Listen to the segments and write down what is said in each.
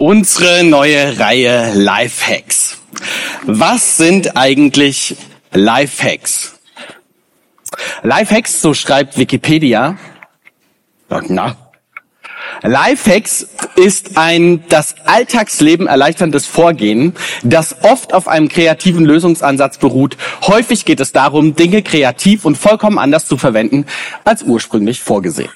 Unsere neue Reihe Lifehacks. Was sind eigentlich Lifehacks? Lifehacks, so schreibt Wikipedia. Na. Lifehacks ist ein das Alltagsleben erleichterndes Vorgehen, das oft auf einem kreativen Lösungsansatz beruht. Häufig geht es darum, Dinge kreativ und vollkommen anders zu verwenden als ursprünglich vorgesehen.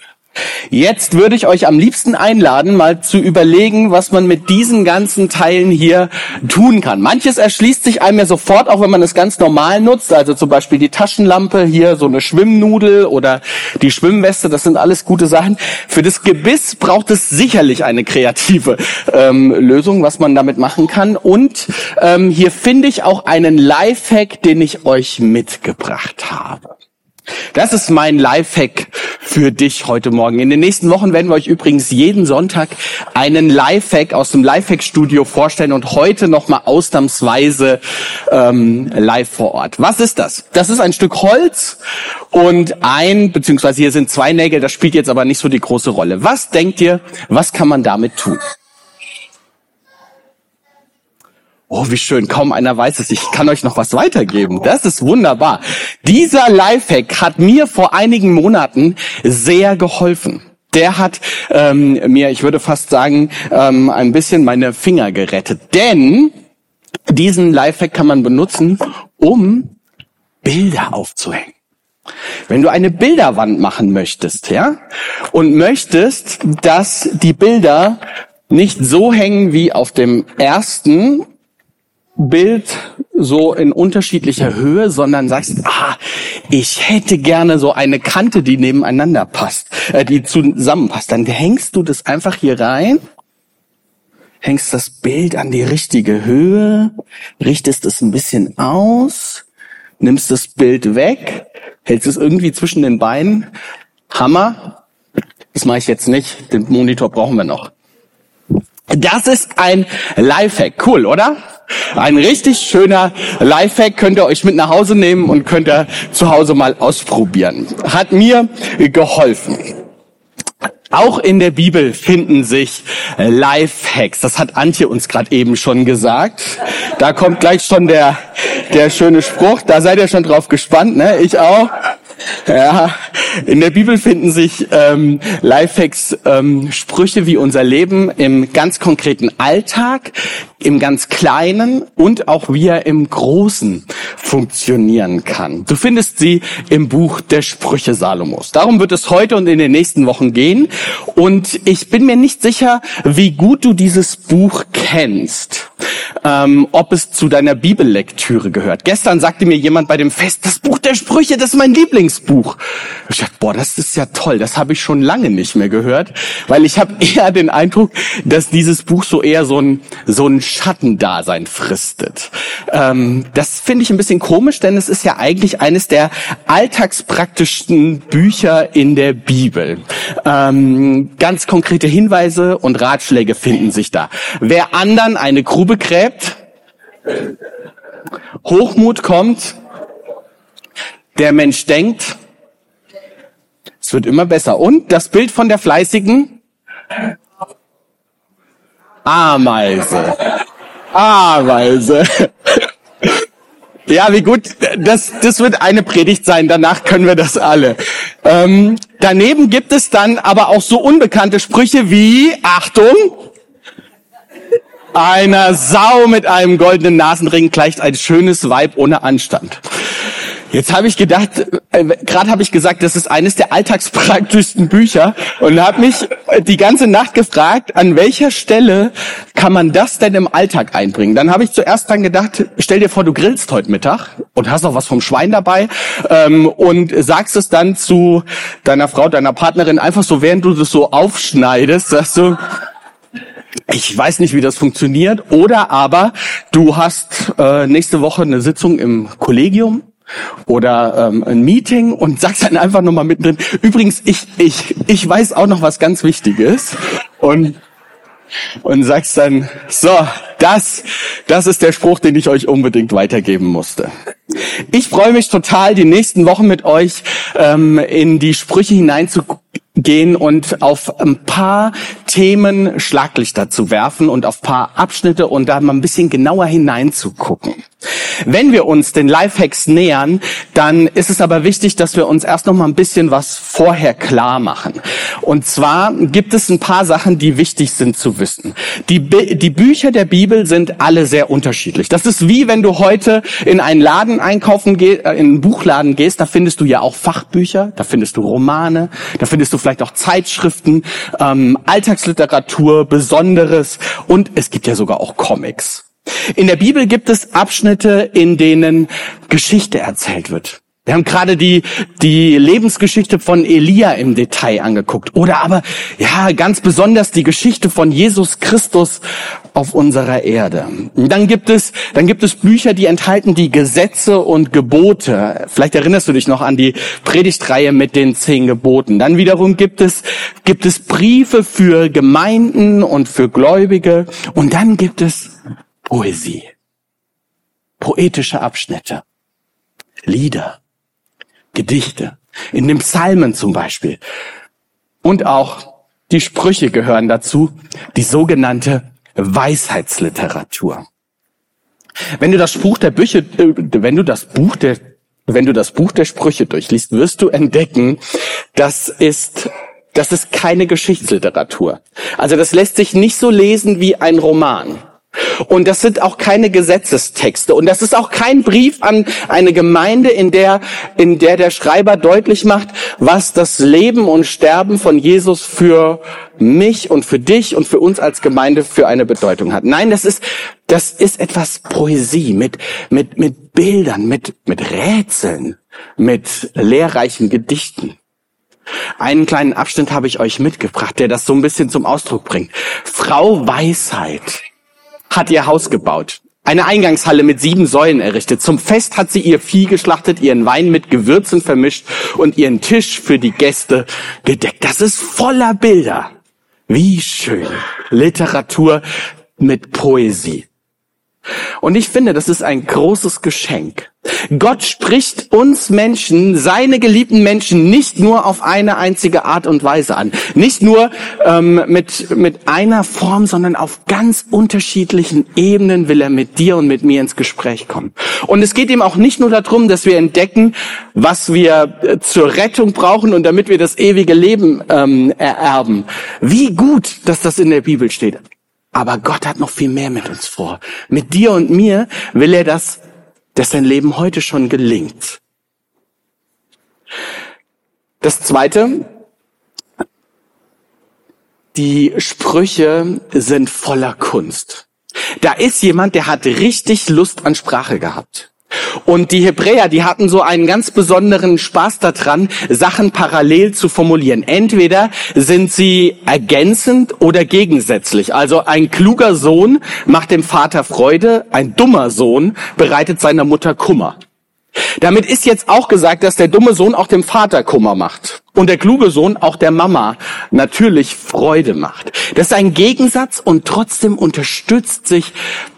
Jetzt würde ich euch am liebsten einladen, mal zu überlegen, was man mit diesen ganzen Teilen hier tun kann. Manches erschließt sich einem ja sofort, auch wenn man es ganz normal nutzt. Also zum Beispiel die Taschenlampe, hier so eine Schwimmnudel oder die Schwimmweste. Das sind alles gute Sachen. Für das Gebiss braucht es sicherlich eine kreative ähm, Lösung, was man damit machen kann. Und ähm, hier finde ich auch einen Lifehack, den ich euch mitgebracht habe. Das ist mein Lifehack für dich heute Morgen. In den nächsten Wochen werden wir euch übrigens jeden Sonntag einen Lifehack aus dem Lifehack-Studio vorstellen und heute nochmal ausnahmsweise ähm, live vor Ort. Was ist das? Das ist ein Stück Holz und ein, beziehungsweise hier sind zwei Nägel, das spielt jetzt aber nicht so die große Rolle. Was denkt ihr, was kann man damit tun? Oh, wie schön. Kaum einer weiß es. Ich kann euch noch was weitergeben. Das ist wunderbar. Dieser Lifehack hat mir vor einigen Monaten sehr geholfen. Der hat ähm, mir, ich würde fast sagen, ähm, ein bisschen meine Finger gerettet. Denn diesen Lifehack kann man benutzen, um Bilder aufzuhängen. Wenn du eine Bilderwand machen möchtest, ja, und möchtest, dass die Bilder nicht so hängen wie auf dem ersten Bild so in unterschiedlicher Höhe, sondern sagst, ah, ich hätte gerne so eine Kante, die nebeneinander passt, äh, die zusammenpasst. Dann hängst du das einfach hier rein, hängst das Bild an die richtige Höhe, richtest es ein bisschen aus, nimmst das Bild weg, hältst es irgendwie zwischen den Beinen. Hammer. Das mache ich jetzt nicht. Den Monitor brauchen wir noch. Das ist ein Lifehack. Cool, oder? Ein richtig schöner Lifehack könnt ihr euch mit nach Hause nehmen und könnt ihr zu Hause mal ausprobieren. Hat mir geholfen. Auch in der Bibel finden sich Lifehacks. Das hat Antje uns gerade eben schon gesagt. Da kommt gleich schon der, der schöne Spruch. Da seid ihr schon drauf gespannt, ne? Ich auch. Ja, in der Bibel finden sich ähm, Lifehacks, ähm, Sprüche wie unser Leben im ganz konkreten Alltag, im ganz Kleinen und auch wie er im Großen funktionieren kann. Du findest sie im Buch der Sprüche Salomos. Darum wird es heute und in den nächsten Wochen gehen. Und ich bin mir nicht sicher, wie gut du dieses Buch kennst ähm, ob es zu deiner Bibellektüre gehört. Gestern sagte mir jemand bei dem Fest, das Buch der Sprüche, das ist mein Lieblingsbuch. Ich dachte, boah, das ist ja toll, das habe ich schon lange nicht mehr gehört, weil ich habe eher den Eindruck, dass dieses Buch so eher so ein, so ein Schattendasein fristet. Ähm, das finde ich ein bisschen komisch, denn es ist ja eigentlich eines der alltagspraktischsten Bücher in der Bibel. Ähm, ganz konkrete Hinweise und Ratschläge finden sich da. Wer anderen eine Grube gräbt, Hochmut kommt, der Mensch denkt, es wird immer besser. Und das Bild von der fleißigen Ameise. Ameise. Ja, wie gut. Das, das wird eine Predigt sein. Danach können wir das alle. Ähm, daneben gibt es dann aber auch so unbekannte Sprüche wie, Achtung, einer Sau mit einem goldenen Nasenring gleicht ein schönes Weib ohne Anstand. Jetzt habe ich gedacht, äh, gerade habe ich gesagt, das ist eines der alltagspraktischsten Bücher und habe mich die ganze Nacht gefragt, an welcher Stelle kann man das denn im Alltag einbringen? Dann habe ich zuerst dran gedacht, stell dir vor, du grillst heute Mittag und hast noch was vom Schwein dabei ähm, und sagst es dann zu deiner Frau, deiner Partnerin einfach so, während du das so aufschneidest, sagst du, ich weiß nicht, wie das funktioniert. Oder aber du hast äh, nächste Woche eine Sitzung im Kollegium oder ähm, ein Meeting und sagst dann einfach nochmal mittendrin, übrigens, ich, ich, ich weiß auch noch was ganz Wichtiges. Und, und sagst dann, so, das, das ist der Spruch, den ich euch unbedingt weitergeben musste. Ich freue mich total, die nächsten Wochen mit euch ähm, in die Sprüche hineinzugucken gehen und auf ein paar Themen Schlaglichter zu werfen und auf paar Abschnitte und da mal ein bisschen genauer hineinzugucken. Wenn wir uns den Lifehacks nähern, dann ist es aber wichtig, dass wir uns erst noch mal ein bisschen was vorher klar machen. Und zwar gibt es ein paar Sachen, die wichtig sind zu wissen. Die, die Bücher der Bibel sind alle sehr unterschiedlich. Das ist wie wenn du heute in einen Laden einkaufen gehst, äh, in einen Buchladen gehst, da findest du ja auch Fachbücher, da findest du Romane, da findest du vielleicht auch Zeitschriften, ähm, Alltagsliteratur, Besonderes und es gibt ja sogar auch Comics. In der Bibel gibt es Abschnitte, in denen Geschichte erzählt wird. Wir haben gerade die, die Lebensgeschichte von Elia im Detail angeguckt. Oder aber, ja, ganz besonders die Geschichte von Jesus Christus auf unserer Erde. Dann gibt es, dann gibt es Bücher, die enthalten die Gesetze und Gebote. Vielleicht erinnerst du dich noch an die Predigtreihe mit den zehn Geboten. Dann wiederum gibt es, gibt es Briefe für Gemeinden und für Gläubige. Und dann gibt es Poesie. Poetische Abschnitte. Lieder. Gedichte, in den Psalmen zum Beispiel. Und auch die Sprüche gehören dazu, die sogenannte Weisheitsliteratur. Wenn du das Buch der Bücher, äh, wenn du das Buch der, wenn du das Buch der Sprüche durchliest, wirst du entdecken, das ist, das ist keine Geschichtsliteratur. Also das lässt sich nicht so lesen wie ein Roman. Und das sind auch keine Gesetzestexte. Und das ist auch kein Brief an eine Gemeinde, in der, in der der Schreiber deutlich macht, was das Leben und Sterben von Jesus für mich und für dich und für uns als Gemeinde für eine Bedeutung hat. Nein, das ist, das ist etwas Poesie mit, mit, mit Bildern, mit, mit Rätseln, mit lehrreichen Gedichten. Einen kleinen Abschnitt habe ich euch mitgebracht, der das so ein bisschen zum Ausdruck bringt. Frau Weisheit hat ihr Haus gebaut. Eine Eingangshalle mit sieben Säulen errichtet. Zum Fest hat sie ihr Vieh geschlachtet, ihren Wein mit Gewürzen vermischt und ihren Tisch für die Gäste gedeckt. Das ist voller Bilder. Wie schön. Literatur mit Poesie. Und ich finde, das ist ein großes Geschenk. Gott spricht uns Menschen, seine geliebten Menschen, nicht nur auf eine einzige Art und Weise an. Nicht nur ähm, mit, mit einer Form, sondern auf ganz unterschiedlichen Ebenen will er mit dir und mit mir ins Gespräch kommen. Und es geht ihm auch nicht nur darum, dass wir entdecken, was wir äh, zur Rettung brauchen und damit wir das ewige Leben ähm, ererben. Wie gut, dass das in der Bibel steht. Aber Gott hat noch viel mehr mit uns vor. Mit dir und mir will er das, dass dein Leben heute schon gelingt. Das zweite, die Sprüche sind voller Kunst. Da ist jemand, der hat richtig Lust an Sprache gehabt. Und die Hebräer, die hatten so einen ganz besonderen Spaß daran, Sachen parallel zu formulieren. Entweder sind sie ergänzend oder gegensätzlich. Also ein kluger Sohn macht dem Vater Freude, ein dummer Sohn bereitet seiner Mutter Kummer. Damit ist jetzt auch gesagt, dass der dumme Sohn auch dem Vater Kummer macht und der kluge Sohn auch der Mama natürlich Freude macht. Das ist ein Gegensatz und trotzdem unterstützt sich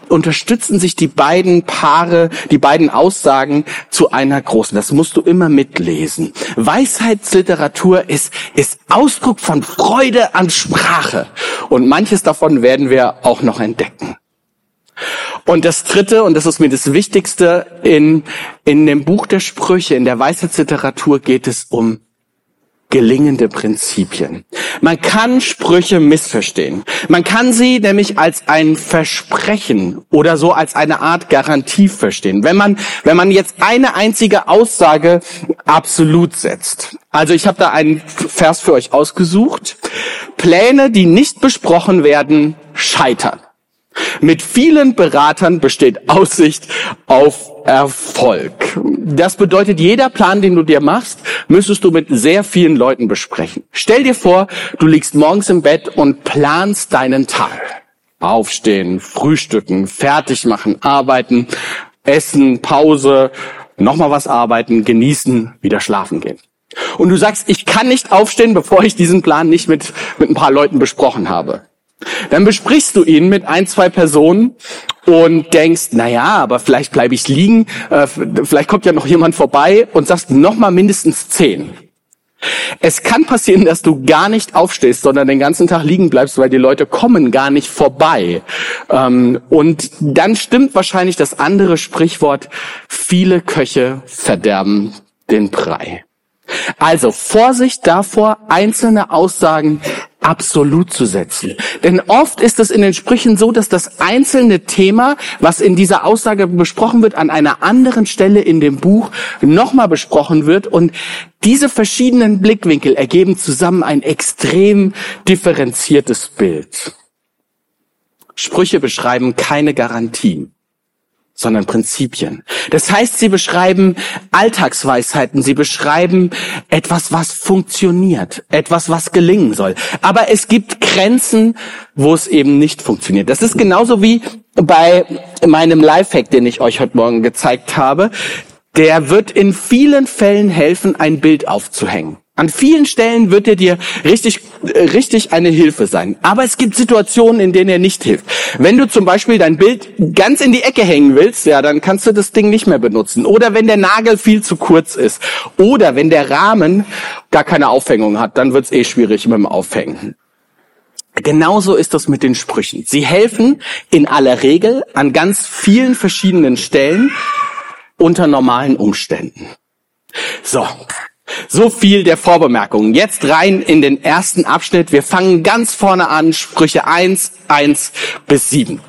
unterstützen sich die beiden Paare, die beiden Aussagen zu einer großen. Das musst du immer mitlesen. Weisheitsliteratur ist, ist Ausdruck von Freude an Sprache. Und manches davon werden wir auch noch entdecken. Und das dritte, und das ist mir das Wichtigste, in, in dem Buch der Sprüche, in der Weisheitsliteratur geht es um gelingende Prinzipien. Man kann Sprüche missverstehen. Man kann sie nämlich als ein Versprechen oder so als eine Art Garantie verstehen. Wenn man, wenn man jetzt eine einzige Aussage absolut setzt. Also ich habe da einen Vers für euch ausgesucht. Pläne, die nicht besprochen werden, scheitern. Mit vielen Beratern besteht Aussicht auf Erfolg. Das bedeutet, jeder Plan, den du dir machst, müsstest du mit sehr vielen Leuten besprechen. Stell dir vor, du liegst morgens im Bett und planst deinen Tag. Aufstehen, frühstücken, fertig machen, arbeiten, essen, Pause, nochmal was arbeiten, genießen, wieder schlafen gehen. Und du sagst, ich kann nicht aufstehen, bevor ich diesen Plan nicht mit, mit ein paar Leuten besprochen habe. Dann besprichst du ihn mit ein, zwei Personen und denkst, na ja, aber vielleicht bleibe ich liegen, äh, vielleicht kommt ja noch jemand vorbei und sagst noch mal mindestens zehn. Es kann passieren, dass du gar nicht aufstehst, sondern den ganzen Tag liegen bleibst, weil die Leute kommen gar nicht vorbei. Ähm, und dann stimmt wahrscheinlich das andere Sprichwort, viele Köche verderben den Brei. Also Vorsicht davor, einzelne Aussagen absolut zu setzen. Denn oft ist es in den Sprüchen so, dass das einzelne Thema, was in dieser Aussage besprochen wird, an einer anderen Stelle in dem Buch nochmal besprochen wird. Und diese verschiedenen Blickwinkel ergeben zusammen ein extrem differenziertes Bild. Sprüche beschreiben keine Garantien sondern Prinzipien. Das heißt, sie beschreiben Alltagsweisheiten, sie beschreiben etwas, was funktioniert, etwas, was gelingen soll. Aber es gibt Grenzen, wo es eben nicht funktioniert. Das ist genauso wie bei meinem Lifehack, den ich euch heute Morgen gezeigt habe. Der wird in vielen Fällen helfen, ein Bild aufzuhängen. An vielen Stellen wird er dir richtig, richtig eine Hilfe sein. Aber es gibt Situationen, in denen er nicht hilft. Wenn du zum Beispiel dein Bild ganz in die Ecke hängen willst, ja, dann kannst du das Ding nicht mehr benutzen. Oder wenn der Nagel viel zu kurz ist. Oder wenn der Rahmen gar keine Aufhängung hat, dann wird's eh schwierig mit dem Aufhängen. Genauso ist das mit den Sprüchen. Sie helfen in aller Regel an ganz vielen verschiedenen Stellen unter normalen Umständen. So, so viel der Vorbemerkungen. Jetzt rein in den ersten Abschnitt. Wir fangen ganz vorne an, Sprüche 1, 1 bis 7.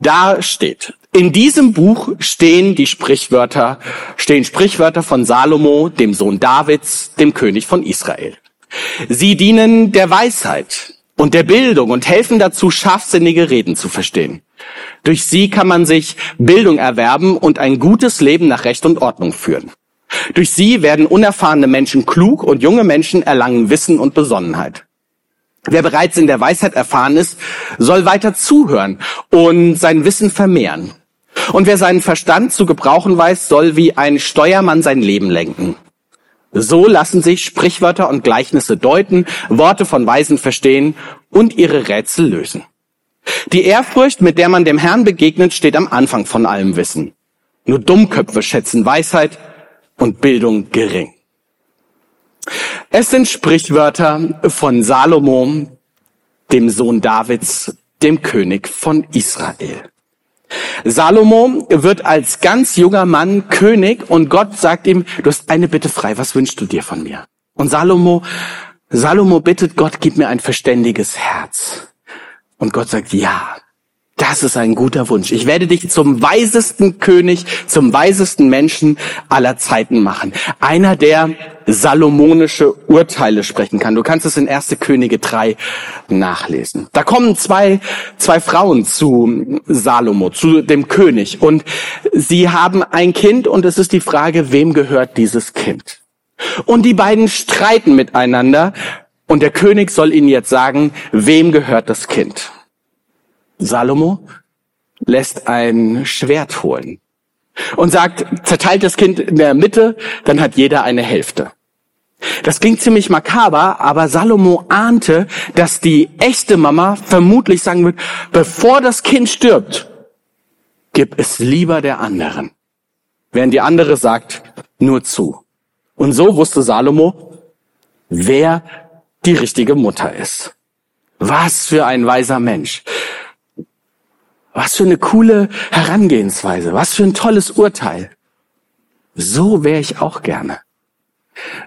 Da steht, in diesem Buch stehen die Sprichwörter, stehen Sprichwörter von Salomo, dem Sohn Davids, dem König von Israel. Sie dienen der Weisheit und der Bildung und helfen dazu, scharfsinnige Reden zu verstehen. Durch sie kann man sich Bildung erwerben und ein gutes Leben nach Recht und Ordnung führen. Durch sie werden unerfahrene Menschen klug und junge Menschen erlangen Wissen und Besonnenheit. Wer bereits in der Weisheit erfahren ist, soll weiter zuhören und sein Wissen vermehren. Und wer seinen Verstand zu gebrauchen weiß, soll wie ein Steuermann sein Leben lenken. So lassen sich Sprichwörter und Gleichnisse deuten, Worte von Weisen verstehen und ihre Rätsel lösen. Die Ehrfurcht, mit der man dem Herrn begegnet, steht am Anfang von allem Wissen. Nur Dummköpfe schätzen Weisheit und Bildung gering. Es sind Sprichwörter von Salomo, dem Sohn Davids, dem König von Israel. Salomo wird als ganz junger Mann König und Gott sagt ihm, du hast eine Bitte frei, was wünschst du dir von mir? Und Salomo, Salomo bittet Gott, gib mir ein verständiges Herz. Und Gott sagt, ja, das ist ein guter Wunsch. Ich werde dich zum weisesten König, zum weisesten Menschen aller Zeiten machen. Einer, der salomonische Urteile sprechen kann. Du kannst es in 1. Könige 3 nachlesen. Da kommen zwei, zwei Frauen zu Salomo, zu dem König. Und sie haben ein Kind und es ist die Frage, wem gehört dieses Kind? Und die beiden streiten miteinander und der König soll ihnen jetzt sagen, wem gehört das Kind? Salomo lässt ein Schwert holen und sagt, zerteilt das Kind in der Mitte, dann hat jeder eine Hälfte. Das klingt ziemlich makaber, aber Salomo ahnte, dass die echte Mama vermutlich sagen wird, bevor das Kind stirbt, gib es lieber der anderen. Während die andere sagt, nur zu. Und so wusste Salomo, wer die richtige Mutter ist. Was für ein weiser Mensch. Was für eine coole Herangehensweise. Was für ein tolles Urteil. So wäre ich auch gerne.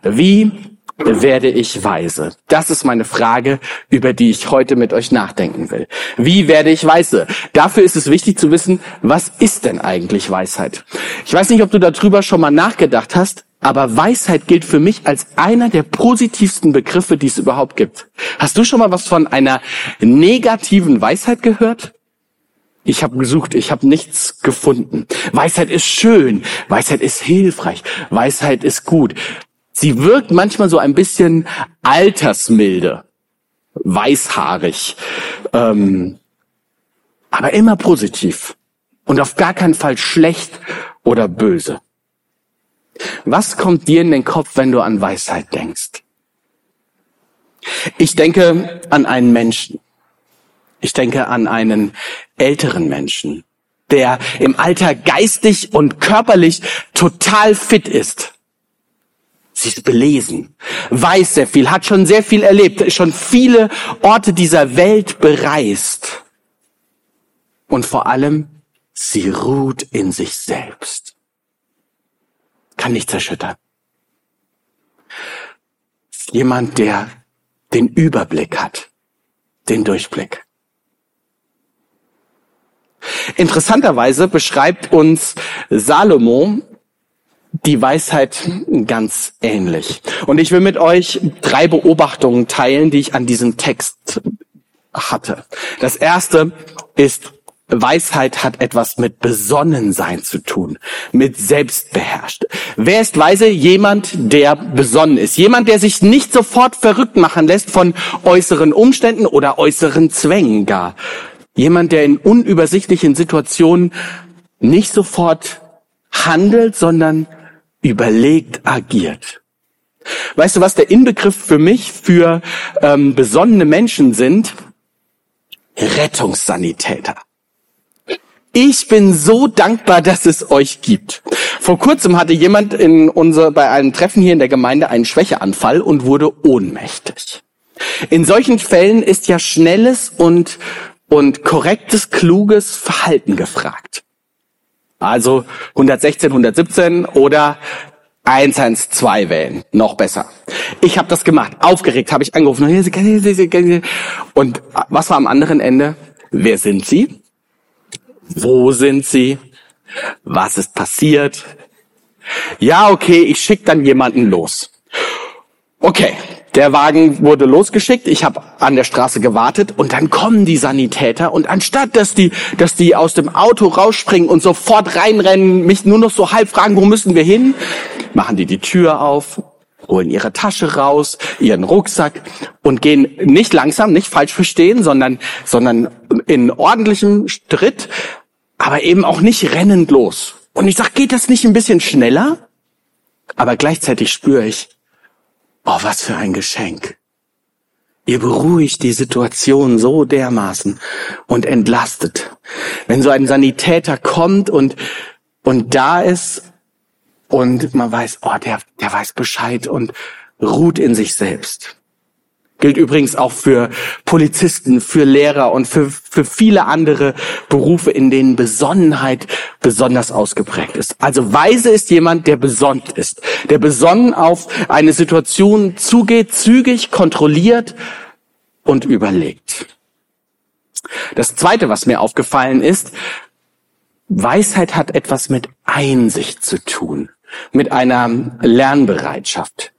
Wie werde ich weise? Das ist meine Frage, über die ich heute mit euch nachdenken will. Wie werde ich weise? Dafür ist es wichtig zu wissen, was ist denn eigentlich Weisheit? Ich weiß nicht, ob du darüber schon mal nachgedacht hast, aber Weisheit gilt für mich als einer der positivsten Begriffe, die es überhaupt gibt. Hast du schon mal was von einer negativen Weisheit gehört? Ich habe gesucht, ich habe nichts gefunden. Weisheit ist schön, Weisheit ist hilfreich, Weisheit ist gut. Sie wirkt manchmal so ein bisschen altersmilde, weißhaarig, ähm, aber immer positiv und auf gar keinen Fall schlecht oder böse. Was kommt dir in den Kopf, wenn du an Weisheit denkst? Ich denke an einen Menschen. Ich denke an einen älteren Menschen, der im Alter geistig und körperlich total fit ist. Sie ist belesen, weiß sehr viel, hat schon sehr viel erlebt, schon viele Orte dieser Welt bereist. Und vor allem, sie ruht in sich selbst. Kann nichts erschüttern. Jemand, der den Überblick hat, den Durchblick. Interessanterweise beschreibt uns Salomo die Weisheit ganz ähnlich. Und ich will mit euch drei Beobachtungen teilen, die ich an diesem Text hatte. Das erste ist, Weisheit hat etwas mit Besonnensein zu tun, mit selbstbeherrscht. Wer ist weise? Jemand, der besonnen ist. Jemand, der sich nicht sofort verrückt machen lässt von äußeren Umständen oder äußeren Zwängen gar. Jemand, der in unübersichtlichen Situationen nicht sofort handelt, sondern überlegt agiert. Weißt du, was der Inbegriff für mich für ähm, besonnene Menschen sind? Rettungssanitäter. Ich bin so dankbar, dass es euch gibt. Vor kurzem hatte jemand in unser, bei einem Treffen hier in der Gemeinde einen Schwächeanfall und wurde ohnmächtig. In solchen Fällen ist ja schnelles und, und korrektes, kluges Verhalten gefragt. Also 116, 117 oder 112 wählen. Noch besser. Ich habe das gemacht. Aufgeregt habe ich angerufen. Und was war am anderen Ende? Wer sind Sie? Wo sind Sie? Was ist passiert? Ja, okay, ich schicke dann jemanden los. Okay, der Wagen wurde losgeschickt, ich habe an der Straße gewartet und dann kommen die Sanitäter und anstatt dass die, dass die aus dem Auto rausspringen und sofort reinrennen, mich nur noch so halb fragen, wo müssen wir hin, machen die die Tür auf, holen ihre Tasche raus, ihren Rucksack und gehen nicht langsam, nicht falsch verstehen, sondern, sondern in ordentlichem Schritt, aber eben auch nicht rennend los. Und ich sag, geht das nicht ein bisschen schneller? Aber gleichzeitig spüre ich, Oh, was für ein Geschenk. Ihr beruhigt die Situation so dermaßen und entlastet. Wenn so ein Sanitäter kommt und, und da ist und man weiß, oh, der, der weiß Bescheid und ruht in sich selbst. Gilt übrigens auch für Polizisten, für Lehrer und für, für viele andere Berufe, in denen Besonnenheit besonders ausgeprägt ist. Also weise ist jemand, der besonnt ist, der besonnen auf eine Situation zugeht, zügig, kontrolliert und überlegt. Das Zweite, was mir aufgefallen ist, Weisheit hat etwas mit Einsicht zu tun, mit einer Lernbereitschaft.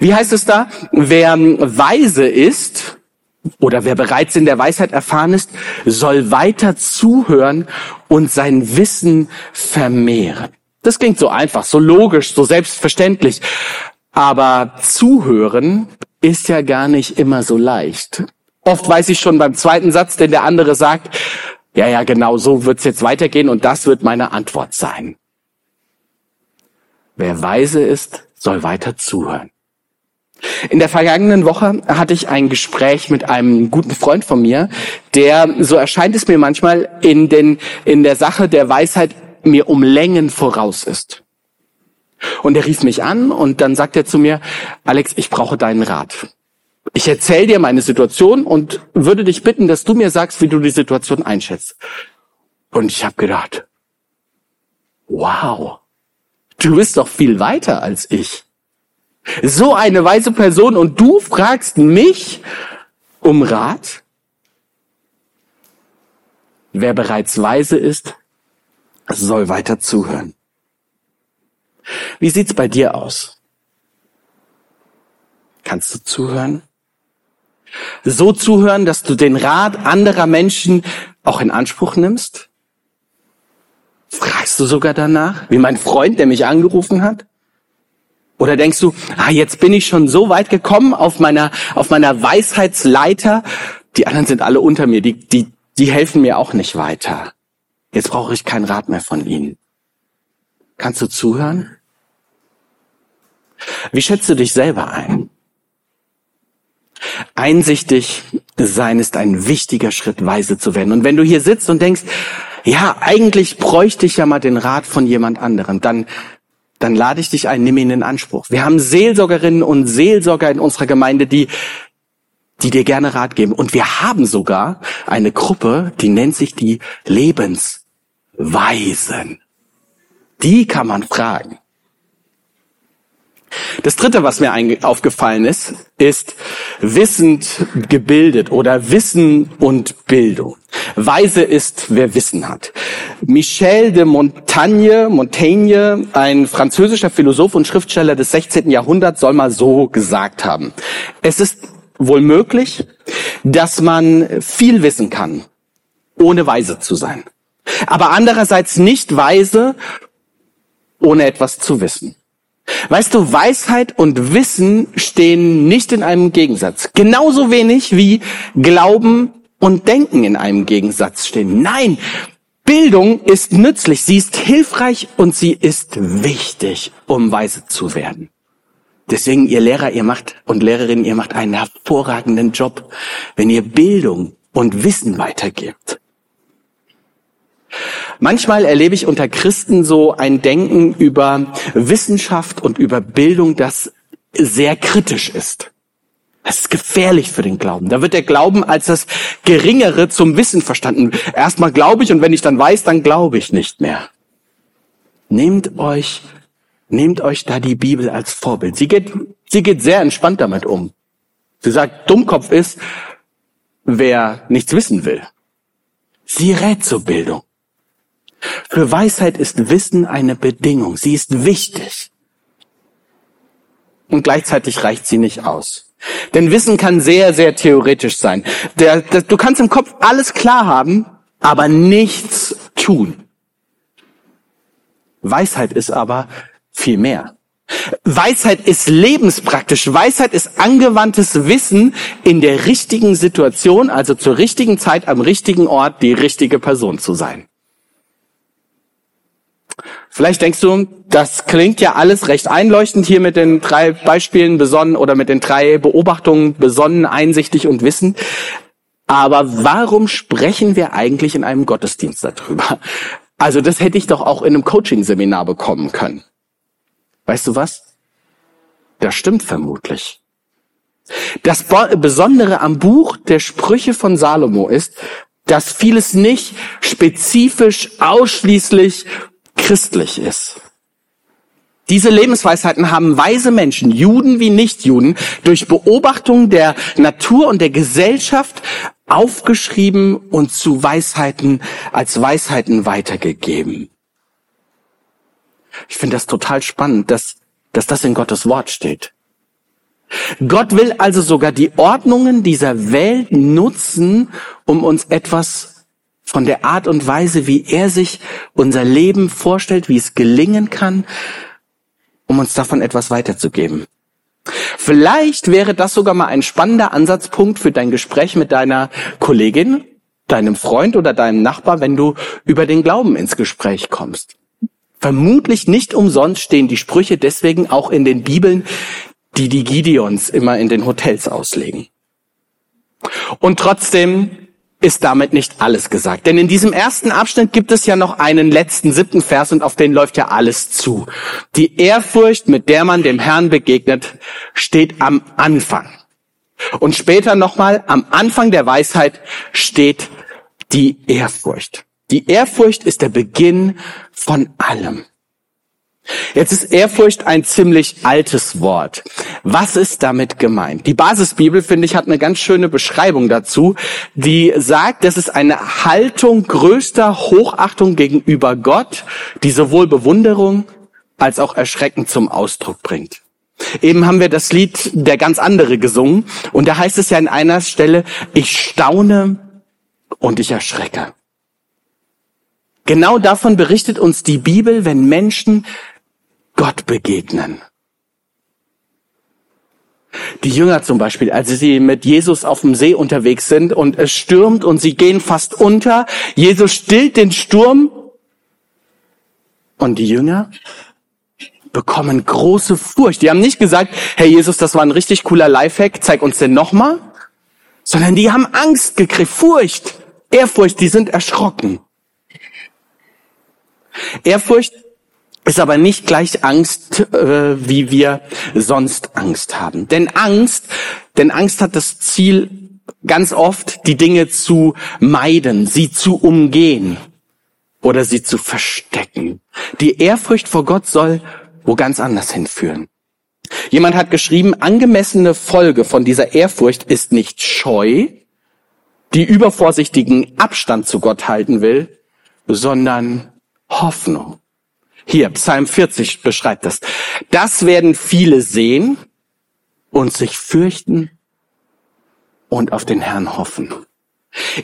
Wie heißt es da? Wer weise ist oder wer bereits in der Weisheit erfahren ist, soll weiter zuhören und sein Wissen vermehren. Das klingt so einfach, so logisch, so selbstverständlich. Aber zuhören ist ja gar nicht immer so leicht. Oft weiß ich schon beim zweiten Satz, denn der andere sagt, ja, ja, genau, so wird's jetzt weitergehen und das wird meine Antwort sein. Wer weise ist, soll weiter zuhören. In der vergangenen Woche hatte ich ein Gespräch mit einem guten Freund von mir, der, so erscheint es mir manchmal, in, den, in der Sache der Weisheit mir um Längen voraus ist. Und er rief mich an und dann sagt er zu mir, Alex, ich brauche deinen Rat. Ich erzähle dir meine Situation und würde dich bitten, dass du mir sagst, wie du die Situation einschätzt. Und ich habe gedacht, wow, du bist doch viel weiter als ich. So eine weise Person und du fragst mich um Rat? Wer bereits weise ist, soll weiter zuhören. Wie sieht's bei dir aus? Kannst du zuhören? So zuhören, dass du den Rat anderer Menschen auch in Anspruch nimmst? Fragst du sogar danach, wie mein Freund, der mich angerufen hat? Oder denkst du, ah, jetzt bin ich schon so weit gekommen auf meiner, auf meiner Weisheitsleiter, die anderen sind alle unter mir, die, die, die helfen mir auch nicht weiter. Jetzt brauche ich keinen Rat mehr von ihnen. Kannst du zuhören? Wie schätzt du dich selber ein? Einsichtig sein ist ein wichtiger Schritt, weise zu werden. Und wenn du hier sitzt und denkst, ja, eigentlich bräuchte ich ja mal den Rat von jemand anderem, dann dann lade ich dich ein, nimm ihn in Anspruch. Wir haben Seelsorgerinnen und Seelsorger in unserer Gemeinde, die, die dir gerne Rat geben. Und wir haben sogar eine Gruppe, die nennt sich die Lebensweisen. Die kann man fragen. Das dritte, was mir aufgefallen ist, ist wissend gebildet oder Wissen und Bildung. Weise ist, wer Wissen hat. Michel de Montaigne, Montaigne, ein französischer Philosoph und Schriftsteller des 16. Jahrhunderts, soll mal so gesagt haben. Es ist wohl möglich, dass man viel wissen kann, ohne weise zu sein. Aber andererseits nicht weise, ohne etwas zu wissen. Weißt du, Weisheit und Wissen stehen nicht in einem Gegensatz. Genauso wenig wie Glauben und Denken in einem Gegensatz stehen. Nein, Bildung ist nützlich, sie ist hilfreich und sie ist wichtig, um weise zu werden. Deswegen, ihr Lehrer, ihr macht und Lehrerinnen, ihr macht einen hervorragenden Job, wenn ihr Bildung und Wissen weitergebt. Manchmal erlebe ich unter Christen so ein Denken über Wissenschaft und über Bildung, das sehr kritisch ist. Das ist gefährlich für den Glauben. Da wird der Glauben als das Geringere zum Wissen verstanden. Erstmal glaube ich und wenn ich dann weiß, dann glaube ich nicht mehr. Nehmt euch, nehmt euch da die Bibel als Vorbild. Sie geht, sie geht sehr entspannt damit um. Sie sagt, Dummkopf ist, wer nichts wissen will. Sie rät zur Bildung. Für Weisheit ist Wissen eine Bedingung. Sie ist wichtig. Und gleichzeitig reicht sie nicht aus. Denn Wissen kann sehr, sehr theoretisch sein. Der, der, du kannst im Kopf alles klar haben, aber nichts tun. Weisheit ist aber viel mehr. Weisheit ist lebenspraktisch. Weisheit ist angewandtes Wissen in der richtigen Situation, also zur richtigen Zeit am richtigen Ort die richtige Person zu sein. Vielleicht denkst du, das klingt ja alles recht einleuchtend hier mit den drei Beispielen besonnen oder mit den drei Beobachtungen besonnen, einsichtig und wissend. Aber warum sprechen wir eigentlich in einem Gottesdienst darüber? Also das hätte ich doch auch in einem Coaching-Seminar bekommen können. Weißt du was? Das stimmt vermutlich. Das Besondere am Buch der Sprüche von Salomo ist, dass vieles nicht spezifisch ausschließlich christlich ist. Diese Lebensweisheiten haben weise Menschen, Juden wie Nichtjuden, durch Beobachtung der Natur und der Gesellschaft aufgeschrieben und zu Weisheiten als Weisheiten weitergegeben. Ich finde das total spannend, dass, dass das in Gottes Wort steht. Gott will also sogar die Ordnungen dieser Welt nutzen, um uns etwas von der Art und Weise, wie er sich unser Leben vorstellt, wie es gelingen kann, um uns davon etwas weiterzugeben. Vielleicht wäre das sogar mal ein spannender Ansatzpunkt für dein Gespräch mit deiner Kollegin, deinem Freund oder deinem Nachbar, wenn du über den Glauben ins Gespräch kommst. Vermutlich nicht umsonst stehen die Sprüche deswegen auch in den Bibeln, die die Gideons immer in den Hotels auslegen. Und trotzdem ist damit nicht alles gesagt. Denn in diesem ersten Abschnitt gibt es ja noch einen letzten siebten Vers und auf den läuft ja alles zu. Die Ehrfurcht, mit der man dem Herrn begegnet, steht am Anfang. Und später nochmal, am Anfang der Weisheit steht die Ehrfurcht. Die Ehrfurcht ist der Beginn von allem. Jetzt ist Ehrfurcht ein ziemlich altes Wort. Was ist damit gemeint? Die Basisbibel, finde ich, hat eine ganz schöne Beschreibung dazu, die sagt, das ist eine Haltung größter Hochachtung gegenüber Gott, die sowohl Bewunderung als auch Erschrecken zum Ausdruck bringt. Eben haben wir das Lied Der ganz andere gesungen und da heißt es ja in einer Stelle, ich staune und ich erschrecke. Genau davon berichtet uns die Bibel, wenn Menschen Gott begegnen. Die Jünger zum Beispiel, als sie mit Jesus auf dem See unterwegs sind und es stürmt und sie gehen fast unter, Jesus stillt den Sturm und die Jünger bekommen große Furcht. Die haben nicht gesagt, Herr Jesus, das war ein richtig cooler Lifehack, zeig uns den nochmal, sondern die haben Angst gekriegt, Furcht, Ehrfurcht, die sind erschrocken. Ehrfurcht ist aber nicht gleich Angst, äh, wie wir sonst Angst haben. Denn Angst, denn Angst hat das Ziel, ganz oft die Dinge zu meiden, sie zu umgehen oder sie zu verstecken. Die Ehrfurcht vor Gott soll wo ganz anders hinführen. Jemand hat geschrieben, angemessene Folge von dieser Ehrfurcht ist nicht Scheu, die übervorsichtigen Abstand zu Gott halten will, sondern Hoffnung. Hier, Psalm 40 beschreibt das. Das werden viele sehen und sich fürchten und auf den Herrn hoffen.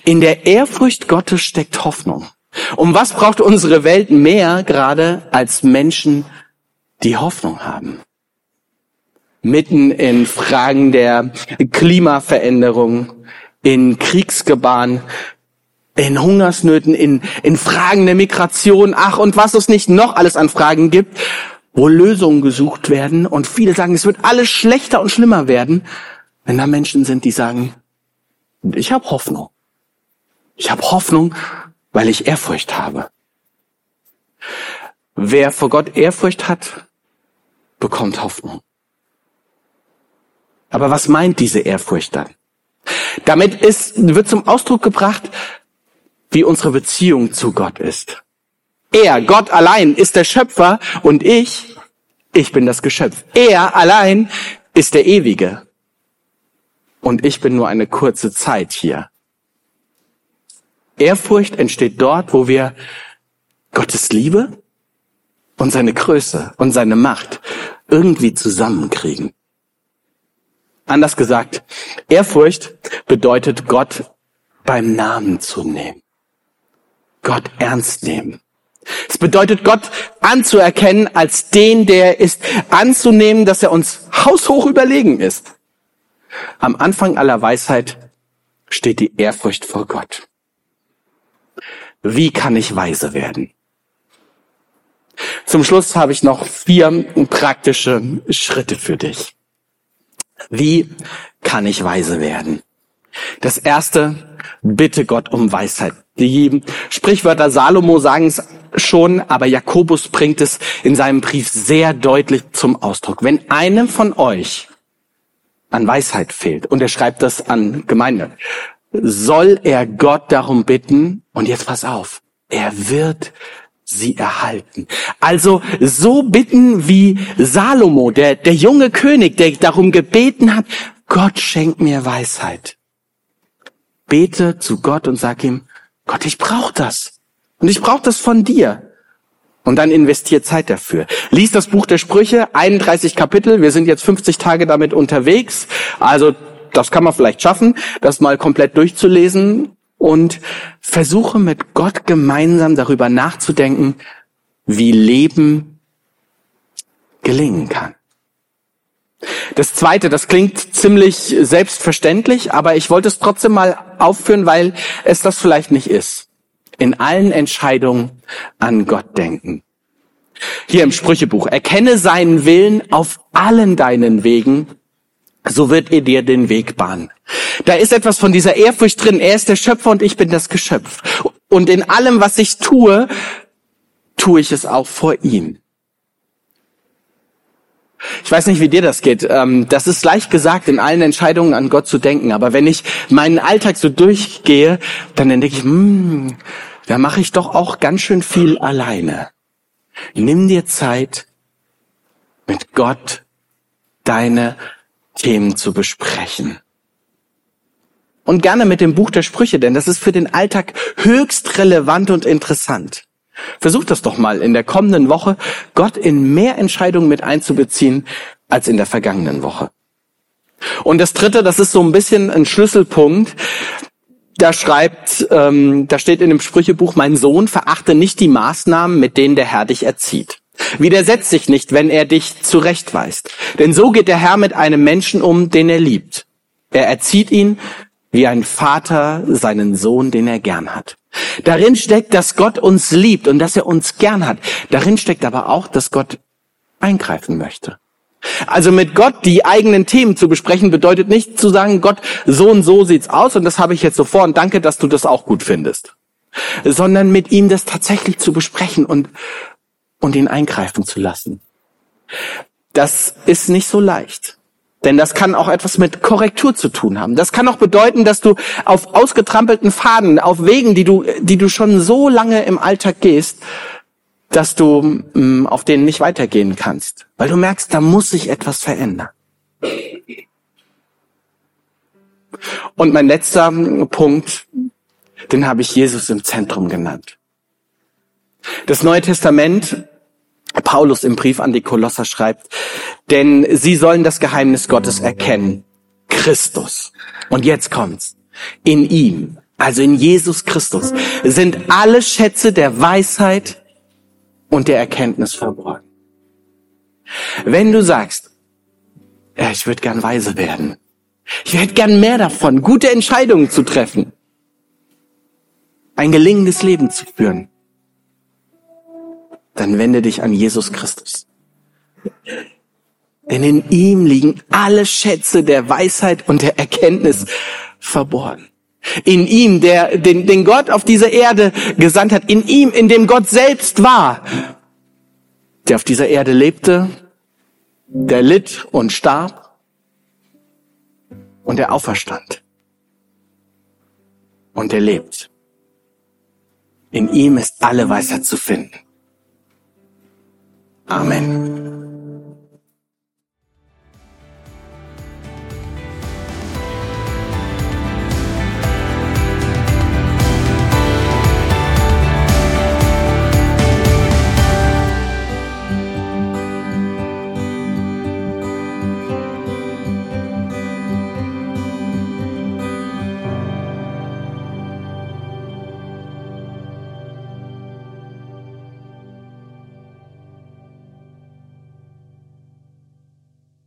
In der Ehrfurcht Gottes steckt Hoffnung. Um was braucht unsere Welt mehr gerade als Menschen, die Hoffnung haben? Mitten in Fragen der Klimaveränderung, in Kriegsgebaren, in Hungersnöten, in, in Fragen der Migration, ach und was es nicht noch alles an Fragen gibt, wo Lösungen gesucht werden und viele sagen, es wird alles schlechter und schlimmer werden, wenn da Menschen sind, die sagen, ich habe Hoffnung. Ich habe Hoffnung, weil ich Ehrfurcht habe. Wer vor Gott Ehrfurcht hat, bekommt Hoffnung. Aber was meint diese Ehrfurcht dann? Damit ist, wird zum Ausdruck gebracht, wie unsere Beziehung zu Gott ist. Er, Gott allein, ist der Schöpfer und ich, ich bin das Geschöpf. Er allein ist der Ewige. Und ich bin nur eine kurze Zeit hier. Ehrfurcht entsteht dort, wo wir Gottes Liebe und seine Größe und seine Macht irgendwie zusammenkriegen. Anders gesagt, Ehrfurcht bedeutet Gott beim Namen zu nehmen. Gott ernst nehmen. Es bedeutet Gott anzuerkennen als den, der ist, anzunehmen, dass er uns haushoch überlegen ist. Am Anfang aller Weisheit steht die Ehrfurcht vor Gott. Wie kann ich weise werden? Zum Schluss habe ich noch vier praktische Schritte für dich. Wie kann ich weise werden? Das erste, bitte Gott um Weisheit. Die Sprichwörter Salomo sagen es schon, aber Jakobus bringt es in seinem Brief sehr deutlich zum Ausdruck. Wenn einem von euch an Weisheit fehlt, und er schreibt das an Gemeinde, soll er Gott darum bitten, und jetzt pass auf, er wird sie erhalten. Also so bitten wie Salomo, der, der junge König, der darum gebeten hat, Gott schenkt mir Weisheit. Bete zu Gott und sag ihm, Gott, ich brauche das. Und ich brauche das von dir. Und dann investiert Zeit dafür. Lies das Buch der Sprüche, 31 Kapitel. Wir sind jetzt 50 Tage damit unterwegs. Also das kann man vielleicht schaffen, das mal komplett durchzulesen und versuche mit Gott gemeinsam darüber nachzudenken, wie Leben gelingen kann. Das zweite, das klingt ziemlich selbstverständlich, aber ich wollte es trotzdem mal aufführen, weil es das vielleicht nicht ist. In allen Entscheidungen an Gott denken. Hier im Sprüchebuch, erkenne seinen Willen auf allen deinen Wegen so wird er dir den Weg bahnen. Da ist etwas von dieser Ehrfurcht drin. Er ist der Schöpfer und ich bin das Geschöpf. Und in allem, was ich tue, tue ich es auch vor ihm. Ich weiß nicht, wie dir das geht. Ähm, das ist leicht gesagt, in allen Entscheidungen an Gott zu denken. Aber wenn ich meinen Alltag so durchgehe, dann denke ich, hm, da mache ich doch auch ganz schön viel alleine. Nimm dir Zeit, mit Gott deine Themen zu besprechen. Und gerne mit dem Buch der Sprüche, denn das ist für den Alltag höchst relevant und interessant. Versucht das doch mal in der kommenden Woche, Gott in mehr Entscheidungen mit einzubeziehen als in der vergangenen Woche. Und das Dritte, das ist so ein bisschen ein Schlüsselpunkt. Da schreibt, ähm, da steht in dem Sprüchebuch: Mein Sohn verachte nicht die Maßnahmen, mit denen der Herr dich erzieht. Widersetzt sich nicht, wenn er dich zurechtweist. Denn so geht der Herr mit einem Menschen um, den er liebt. Er erzieht ihn wie ein Vater seinen Sohn, den er gern hat. Darin steckt, dass Gott uns liebt und dass er uns gern hat. Darin steckt aber auch, dass Gott eingreifen möchte. Also mit Gott die eigenen Themen zu besprechen, bedeutet nicht zu sagen, Gott, so und so sieht's aus und das habe ich jetzt so vor und danke, dass du das auch gut findest. Sondern mit ihm das tatsächlich zu besprechen und und ihn eingreifen zu lassen. Das ist nicht so leicht. Denn das kann auch etwas mit Korrektur zu tun haben. Das kann auch bedeuten, dass du auf ausgetrampelten Faden, auf Wegen, die du, die du schon so lange im Alltag gehst, dass du mh, mm, auf denen nicht weitergehen kannst. Weil du merkst, da muss sich etwas verändern. Und mein letzter Punkt, den habe ich Jesus im Zentrum genannt. Das Neue Testament, Paulus im Brief an die Kolosser schreibt, denn sie sollen das Geheimnis Gottes erkennen. Christus. Und jetzt kommt's. In ihm, also in Jesus Christus, sind alle Schätze der Weisheit und der Erkenntnis verborgen. Wenn du sagst, ja, ich würde gern weise werden, ich hätte gern mehr davon, gute Entscheidungen zu treffen, ein gelingendes Leben zu führen, dann wende dich an Jesus Christus. Denn in ihm liegen alle Schätze der Weisheit und der Erkenntnis verborgen. In ihm, der, den, den Gott auf diese Erde gesandt hat, in ihm, in dem Gott selbst war, der auf dieser Erde lebte, der litt und starb und der auferstand. Und er lebt. In ihm ist alle Weisheit zu finden. Amen.